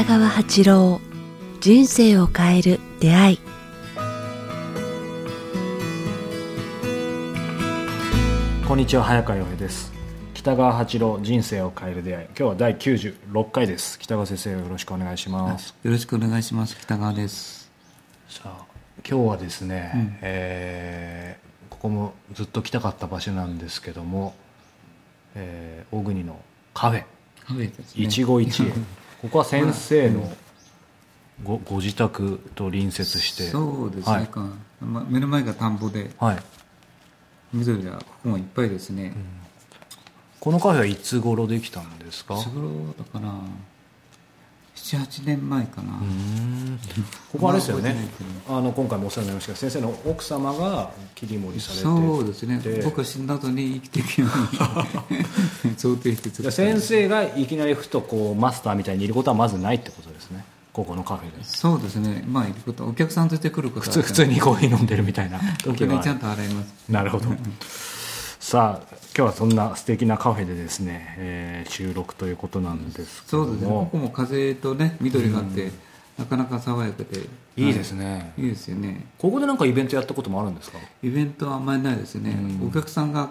北川八郎人生を変える出会い。こんにちは早川洋平です。北川八郎人生を変える出会い。今日は第96回です。北川先生よろしくお願いします。よろしくお願いします。北川です。さあ今日はですね、うん、えー、ここもずっと来たかった場所なんですけども、えー、大国のカフェ。カフェですね。一期一会 ここは先生のごご自宅と隣接して。そうですね、はい。ま、目の前が田んぼで、はい、緑がここもいっぱいですね、うん、このカフェはいつ頃できたんですか？いつ頃だかな78年前かな。ここあれですよね。あの今回もお世話になりました。先生の奥様が切り盛りされて。そうですね。僕が死んだ後に生きていくように。想定して先生がいきなりふとこうマスターみたいにいることはまずないってことですね。ここのカフェで。そうですね。まあいることお客さんとして来ること普通普通にコーヒー飲んでるみたいな時は。ちゃんと洗います。なるほどさあ今日はそんな素敵なカフェでですね、えー、収録ということなんですけどそうですね。ここも風とね緑があって、うん、なかなか爽やかで。いいですね、い、いですよね。ここでなんかイベントやったこともあるんですか？イベントはあんまりないですね、うん、お客さんが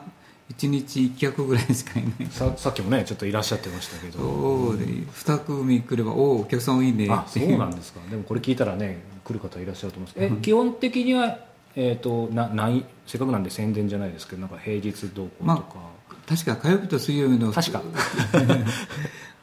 1日1客ぐらいしかいない。ささっきもねちょっといらっしゃってましたけど。そうで2組来ればおおお客さん多いねあそうなんですか。でもこれ聞いたらね来る方いらっしゃると思います。え、基本的にはえーと、なないせっかくなんで宣伝じゃないですけどなんか平日どうこうとか、まあ、確か火曜日と水曜日の確か。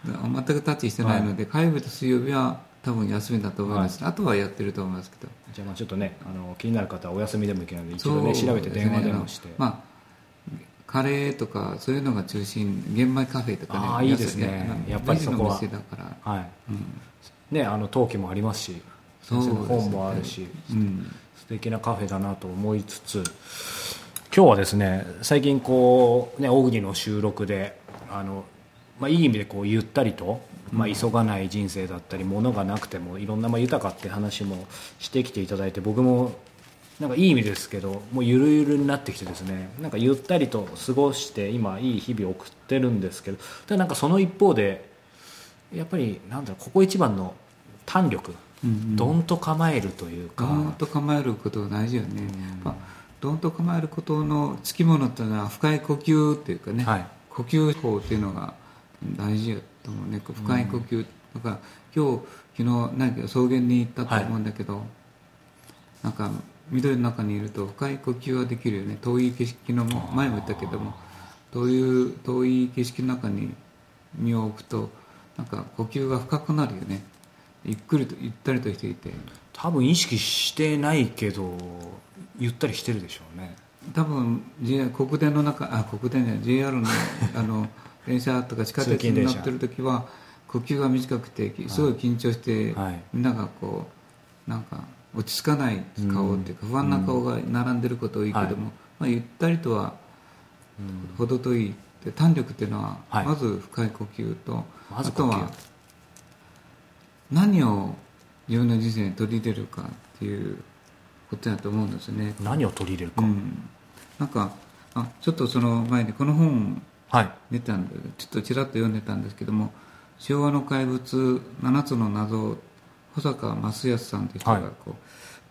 全くタッチしてないので、はい、火曜日と水曜日は多分休みだと思います、はい、あとはやってると思いますけど。じゃあまあちょっとねあの気になる方はお休みでもいけないので一度ね調べて電話でもして、まあ、カレーとかそういうのが中心玄米カフェとかねああいいですね。やっぱりそこは。だから。はい、うん、ねあの陶器もありますし先生の本もあるし、うん。素敵なカフェだなと思いつつ今日はですね最近こうね大国の収録であの、まあ、いい意味でこうゆったりと、まあ、急がない人生だったり物がなくてもいろんなまあ豊かって話もしてきていただいて僕もなんかいい意味ですけどもうゆるゆるになってきてですねなんかゆったりと過ごして今いい日々を送ってるんですけどただなんかその一方でやっぱりなんだろうここ一番の胆力どんと構えるというか。どんと構えることが大事よね、まあ、どんと構えることのつきものっていうのは深い呼吸っていうかね、はい、呼吸法っていうのが大事やと思うね。深い呼吸、だから今日昨日何か草原に行ったと思うんだけど、はい、なんか緑の中にいると深い呼吸はできるよね。遠い景色の前も言ったけども遠い遠い景色の中に身を置くとなんか呼吸が深くなるよねゆっくりとゆったりとしていて。多分意識してないけどゆったりしてるでしょうね。多分国電の中あ国電じゃない JR の あの電車とか地下鉄に乗ってる時は呼吸が短くてすごい緊張して、はい、みんながこうなんか落ち着かない顔っていうか、不安な顔が並んでること多いけども、はい、まあ、ゆったりとは程遠い。胆力っていうのは、まず深い呼吸と、あとは何を自分の人生に取り入れるかっていうことだと思うんですね。何を取り入れるか、うん、なんかあちょっとその前にこの本出たんで、はい、ちょっとちらっと読んでたんですけども「昭和の怪物7つの謎」保坂益康さんという人がこ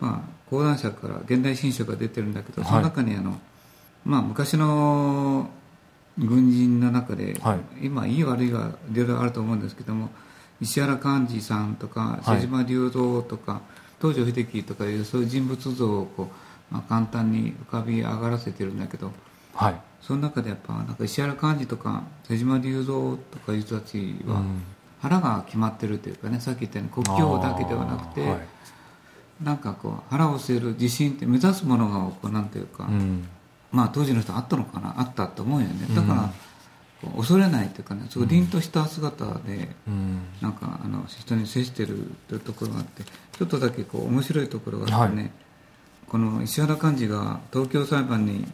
う、はい、まあ、講談社から現代新書が出てるんだけどその中にあの、はい、まあ、昔の軍人の中で、今いい悪いはいろいろあると思うんですけども石原幹二さんとか瀬島隆三とか、はい、東條英機とかいうそういう人物像をこう、まあ、簡単に浮かび上がらせてるんだけど、はい、その中でやっぱなんか石原幹二とか瀬島隆三とかいう人たちは、腹が決まってるというかねさっき言ったように国境だけではなくて、はい、なんかこう腹を据える自信って目指すものがこうなんていうか、うん、まあ当時の人あったのかなあったと思うよね。だから、うん恐れないというかねすごい凛とした姿で、うん、なんかあの人に接してるというところがあってちょっとだけこう面白いところがあってね、はい、この石原幹事が東京裁判に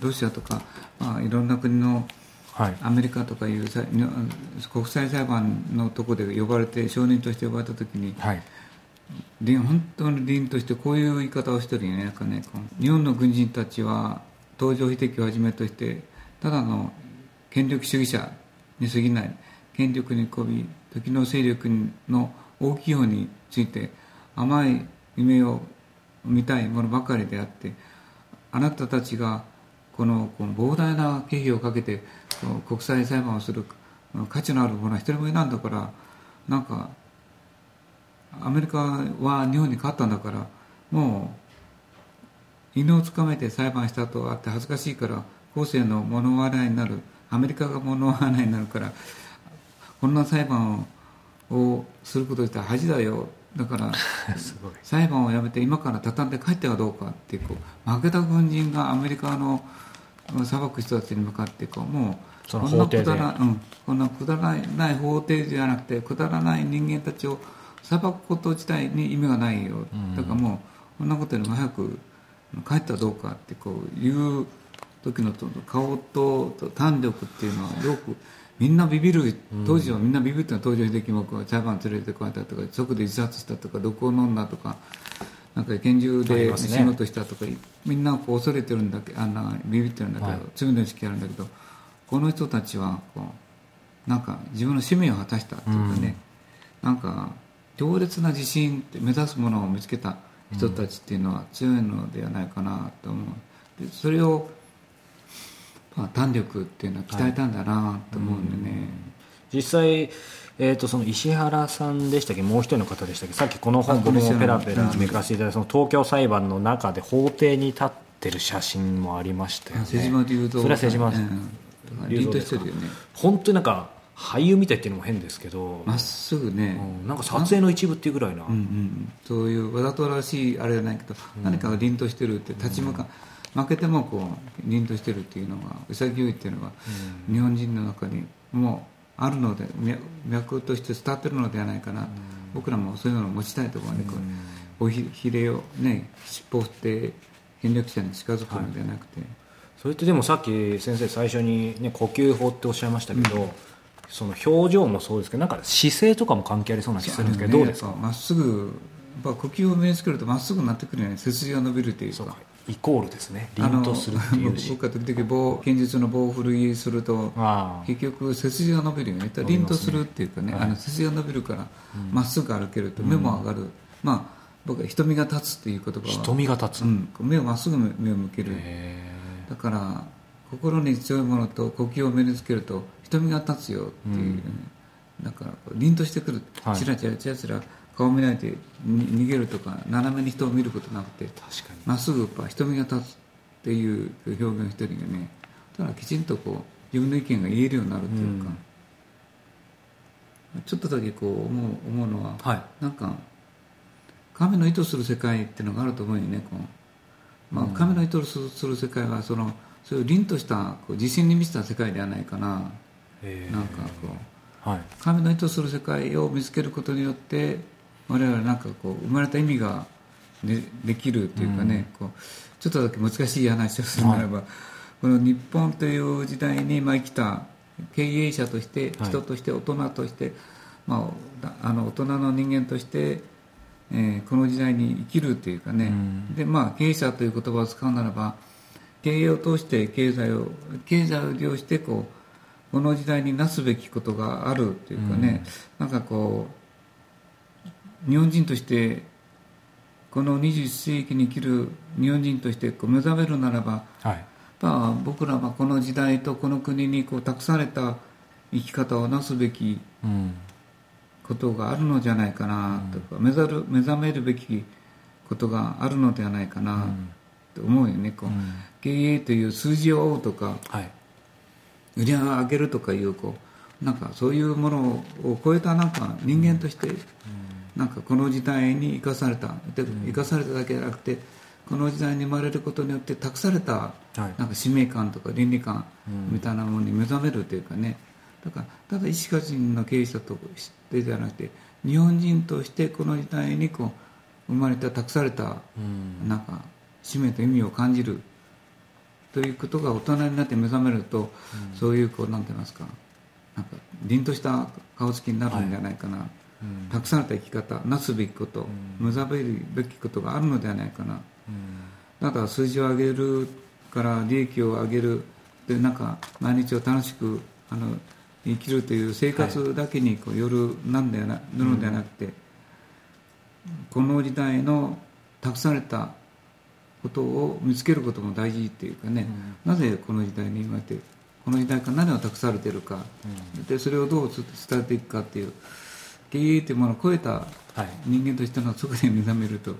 ロシアとか、まあ、いろんな国のはい、アメリカとかいう国際裁判のところで呼ばれて証人として呼ばれた時に、はい、本当に凛としてこういう言い方をしてるよねなんかね日本の軍人たちは東条英機をはじめとしてただの権力主義者に過ぎない。権力にこび時の勢力の大きい方について甘い夢を見たいものばかりであってあなたたちがこのこの膨大な経費をかけて国際裁判をする価値のある者は一人もいないんだからなんかアメリカは日本に勝ったんだからもう犬をつかめて裁判したとあって恥ずかしいから後世の物笑いになるアメリカが物笑いになるからこんな裁判をすること自体恥だよ。だから 裁判をやめて今から畳んで帰ってはどうかってこう負けた軍人がアメリカの裁く人たちに向かってこうもうこんなくだら、うん、こんなくだらない法廷じゃなくてくだらない人間たちを裁くこと自体に意味がないよ、だからもうこんなことよりも早く帰ったらどうかってこういう時の顔と胆力っていうのはよくみんなビビる当時はみんなビビってのは東条英機も裁判連れてこられたとか直で自殺したとか毒を飲んだとかなんか拳銃で仕事したとか、ね、みんなこう恐れてるんだけあんなビビってるんだけど、はい、罪の意識あるんだけどこの人たちはこうなんか自分の使命を果たしたっていうかね、うん、なんか強烈な自信って目指すものを見つけた人たちっていうのは強いのではないかなと思う。でそれを、まあ、胆力っていうのは鍛えたんだなと思うんでね、はい、実際えー、とその石原さんでしたっけ？もう一人の方でしたっけ？さっきこの本僕もペラペラめくらせていただいた東京裁判の中で法廷に立ってる写真もありましたよね。瀬島龍それは瀬島さん、凛としてるよね。本当になんか俳優みたいっていうのも変ですけど。まっすぐね、うん、なんか撮影の一部っていうぐらいな、うんうん、そういうわざとらしいあれじゃないけど、うん、何かが凛としてるって立ち向か、う。ん、負けてもこう凛としてるっていうのが潔いっていうのが、日本人の中にもあるので脈として伝わってるのではないかな、僕らもそういうのを持ちたいところで、こうおひれをね尻尾振って権力者に近づくのではなくて、はい、それってでもさっき先生最初に、ね、呼吸法っておっしゃいましたけど、その表情もそうですけどなんか姿勢とかも関係ありそうな気がするんですけど、ね、どうですか？まっすぐ呼吸を身につけるとまっすぐになってくるよね背筋が伸びるというかイコールですね。凛とするっていう。僕が時々棒剣術の棒を振りすると結局背筋が伸びるよね。凛とするっていうかね、はい、あの背筋が伸びるからま、っすぐ歩けると目も上がる、うん、まあ僕は瞳が立つっていう言葉は瞳が立つ、うん、目をまっすぐ目を向ける。だから心に強いものと呼吸を身につけると瞳が立つよっていう、ね、うん、だから凛としてくる、はい、チラチラチラチラ顔見ないで逃げるとか斜めに人を見ることなくてまっすぐやっぱ瞳が立つっていう表現してるよね。だからきちんとこう自分の意見が言えるようになるっていうか、うん、ちょっとだけこう思う思うのは、はい、なんか神の意図する世界っていうのがあると思うよねこう、まあ、神の意図する世界はそのそういう凛としたこう自信に満ちた世界ではないかな、なんかこう、はい、神の意図する世界を見つけることによって我々なんかこう生まれた意味がでできるというかね、うん、こうちょっとだけ難しい話をするならば、はい、この日本という時代にまあ生きた経営者として人として大人として、はい、まあ、あの大人の人間として、えー、この時代に生きるというかね、うん、でまあ、経営者という言葉を使うならば経営を通して経済を経済を利用してこうこの時代になすべきことがあるというかね、うん、なんかこう日本人としてこの21世紀に生きる日本人としてこう目覚めるならば、はい、まあ、僕らはこの時代とこの国にこう託された生き方をなすべきことがあるのじゃないかなとか、うん、目覚る目覚めるべきことがあるのではないかなと思うよね、こう、うん、経営という数字を追うとか、はい、売り上げを上げるとかいうこうなんかそういうものを超えたなんか人間として、うんなんかこの時代に生かされたで生かされただけじゃなくてこの時代に生まれることによって託されたなんか使命感とか倫理観みたいなものに目覚めるというかね。だからただ石川人の経営者としてじゃなくて日本人としてこの時代にこう生まれた託されたなんか使命と意味を感じるということが大人になって目覚めると、そういうこうなんて言いますかなんか凛とした顔つきになるんじゃないかな、はいたくさんの生き方なすべきこと、目覚めるべきことがあるのではないかな、だから数字を上げるから利益を上げるでなんか毎日を楽しくあの生きるという生活だけにこうよるなんでなるのではなくて、この時代の託されたことを見つけることも大事っていうかね、うん、なぜこの時代に今ってこの時代から何を託されてるか、うん、でそれをどう伝えていくかっていう経営というものを超えた人間としてのそこで目覚めると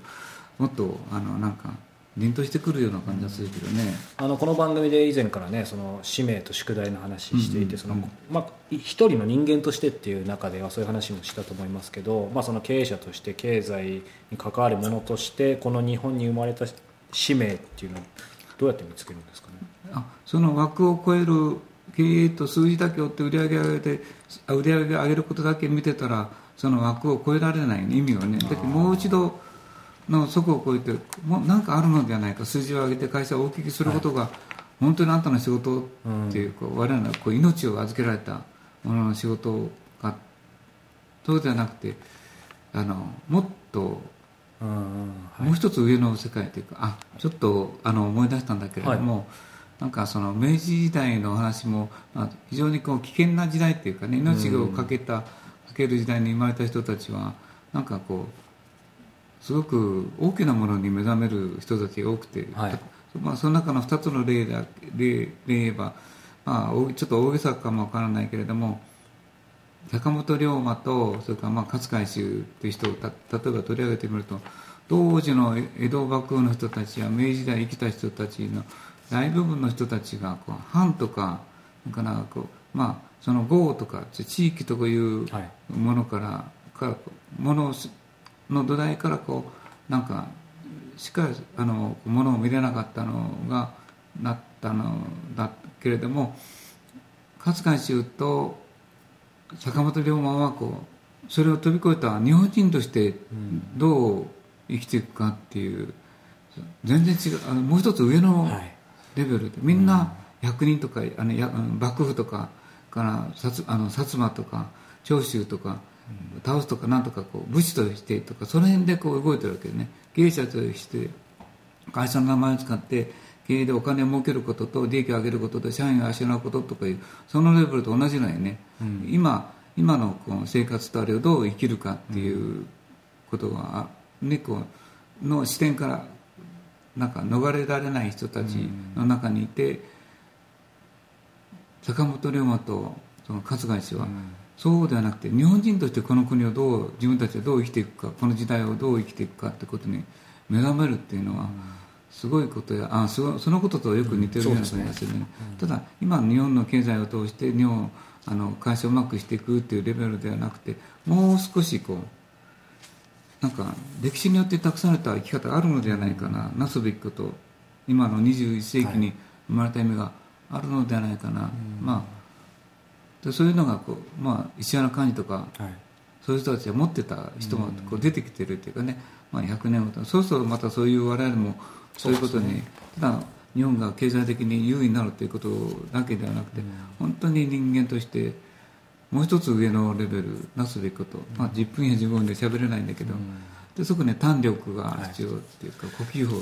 もっとあのなんか凛としてくるような感じがするけどね、あのこの番組で以前からねその使命と宿題の話していて、そのまあ、一人の人間としてっていう中ではそういう話もしたと思いますけど、まあ、その経営者として経済に関わるものとしてこの日本に生まれた使命っていうのはどうやって見つけるんですかね？あその枠を超える経営と数字だけ追って売り上げ上げて売り上げ上げることだけ見てたらその枠を超えられない、ね、意味をねだけどもう一度の底を超えてもう何かあるのではないか数字を上げて会社を大きくすることが、本当にあんたの仕事っていう,、こう我々のこう命を預けられたものの仕事かそうではなくてあのもっともう一つ上の世界というかあちょっとあの思い出したんだけれども、はい、なんかその明治時代の話も、まあ、非常にこう危険な時代っていうかね命をかけた、かける時代に生まれた人たちはなんかこうすごく大きなものに目覚める人たちが多くて、はい、まあ、その中の2つの例で例で言えば、まあ、ちょっと大げさかもわからないけれども坂本龍馬とそれからまあ勝海舟という人を例えば取り上げてみると当時の江戸幕府の人たちや明治時代生きた人たちの大部分の人たちがこう藩とかかなこう、まあ、その豪とか地域というものからはい、からものをの土台からこうなんかしっかりあのものを見れなかったのがなったのだけれども勝海舟と坂本龍馬はこうそれを飛び越えた日本人としてどう生きていくかっていう全然違うあのもう一つ上のレベルで、みんな役人とかあのや幕府とかからあの薩摩とか長州とか倒すとかなんとかこう武士としてとかその辺でこう動いてるわけでね。経営者として会社の名前を使って経営でお金を儲けることと利益を上げることと社員を養うこととかいうそのレベルと同じのよね、うん、今今のこの生活とあれをどう生きるかっていうことが、ね、こうの視点からなんか逃れられない人たちの中にいて、坂本龍馬とその春日井氏は、そうではなくて日本人としてこの国をどう自分たちはどう生きていくかこの時代をどう生きていくかってことに目覚めるっていうのは、すごいことやあそそのこととよく似てるような気がするね、ねただ今日本の経済を通して日本あの会社をうまくしていくっていうレベルではなくてもう少しこうなんか歴史によって託された生き方があるのではないかな、なすべきこと。今の21世紀に生まれた意味があるのではないかな、はい、まあでそういうのがこう、まあ、石原幹事とか、はい、そういう人たちが持ってた人もこう出てきてるっていうかね、まあ、100年ごとそうするとまたそういう我々もそういうことに、ね、ただ日本が経済的に優位になるということだけではなくて、本当に人間としてもう一つ上のレベルなすべきこと、まあ、10分や15分で喋れないんだけど、でそこね胆力が必要っていうか、呼吸法。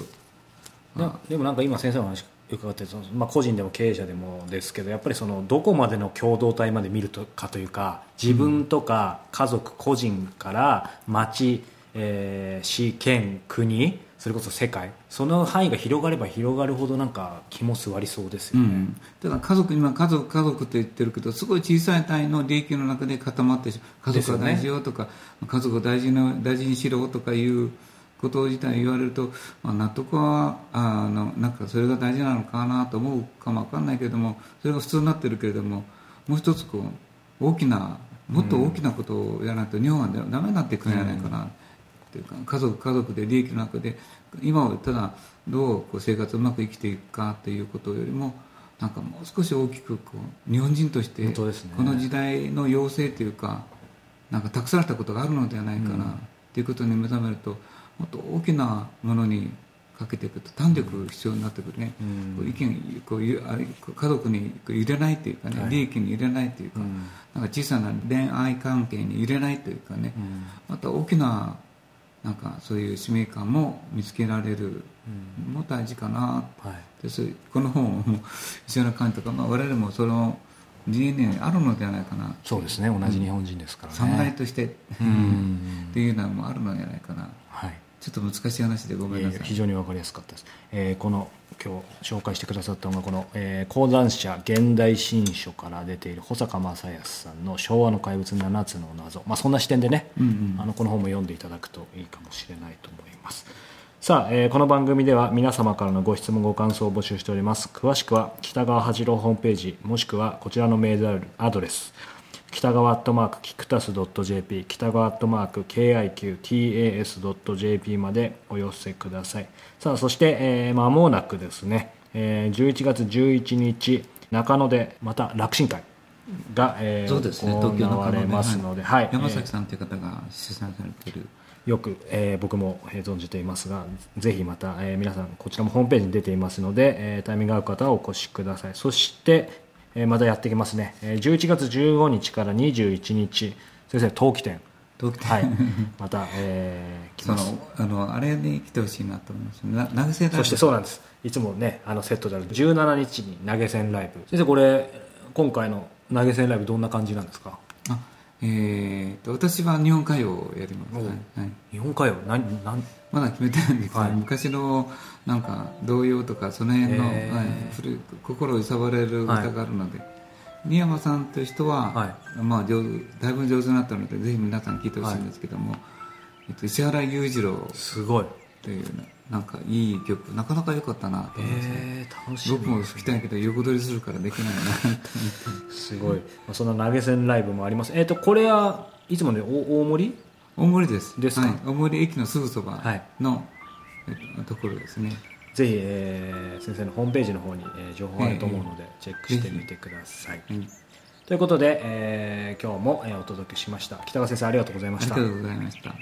でもなんか今先生の話伺ってその、まあ、個人でも経営者でもですけどやっぱりそのどこまでの共同体まで見るとかというか自分とか家族個人から町、えー、市県国それこそ世界その範囲が広がれば広がるほどなんか気も座りそうですよね、うん、だから家族今家族家族って言ってるけどすごい小さい単位の利益の中で固まって家族が大事よとか、ね、家族を大事な大事にしろとかいうこと自体言われると、まあ、納得はあのなんかそれが大事なのかなと思うかも分かんないけれどもそれが普通になってるけれどももう一つこう大きなもっと大きなことをやらないと日本はダメになっていくんじゃないかなっていうか家族家族で利益の中で今はただどうこう生活をうまく生きていくかっていうことよりもなんかもう少し大きくこう日本人としてこの時代の要請というかなんか託されたことがあるのではないかなっていうことに目覚めるともっと大きなものにかけていくと胆力必要になってくるね、うん、意見こう家族に入れないというかね、はい、利益に入れないというかうん、なんか小さな恋愛関係に入れないというかね、うん、また大きななんかそういう使命感も見つけられる。も大事かな、はい、でこの本を石原寛とか、まあ、我々もその DNA あるのではないかな。そうですね。同じ日本人ですからね、侍として。っていうのもあるのではないかな、はい、ちょっと難しい話でごめんなさい。非常に分かりやすかったです、えー、この今日紹介してくださったのがこの、えー、講談社現代新書から出ている保坂正康さんの「昭和の怪物7つの謎」まあ、そんな視点でね、うんうん、あのこの本も読んでいただくといいかもしれないと思います。さあ、えー、この番組では皆様からのご質問ご感想を募集しております。詳しくは北川八郎ホームページもしくはこちらのメールアドレス北川アットマークキクタス .jp 北川アットマーク KIQTAS.jp までお寄せください。さあそして、えー、間もなくですね、えー、11月11日中野でまた楽神会が、えー、そうですね。行われますので、はい、山崎さんという方が主催されている、よく、えー、僕も存じていますがぜひまた、えー、皆さんこちらもホームページに出ていますので、えー、タイミング合う方はお越しください。そして、えー、またやってきますね、えー、11月15日から21日。先生陶器店陶器店はい。また、えー、来ます。そのあのあれに来てほしいなと思います投げ銭ライブ。そしてそうなんです。いつもねあのセットである17日に投げ銭ライブ。先生これ今回の投げ銭ライブどんな感じなんですか？あえーと、私は日本歌謡をやります、はい、日本歌謡？何何？まだ決めてないんですけど、はい、昔のなんか童謡とかその辺の、はい、古心揺さばれる歌があるので、はい、新山さんという人は、はい、まあ、上だいぶ上手になったのでぜひ皆さん聴いてほしいんですけども、えっと、石原裕次郎。すごいというなんかいい曲なかなか良かったなと思います、ね、楽しみ。僕も好きたいけど横取りするからできないな。すごい、まあ、そんな投げ銭ライブもあります。えっ、ー、とこれはいつもね大森？大森です。ですはい、大森駅のすぐそばの、はい、ところですね。ぜひ、えー、先生のホームページの方に、えー、情報あると思うので、えー、チェックしてみてください、えー、ということで、えー、今日も、えー、お届けしました。北川先生ありがとうございました。ありがとうございました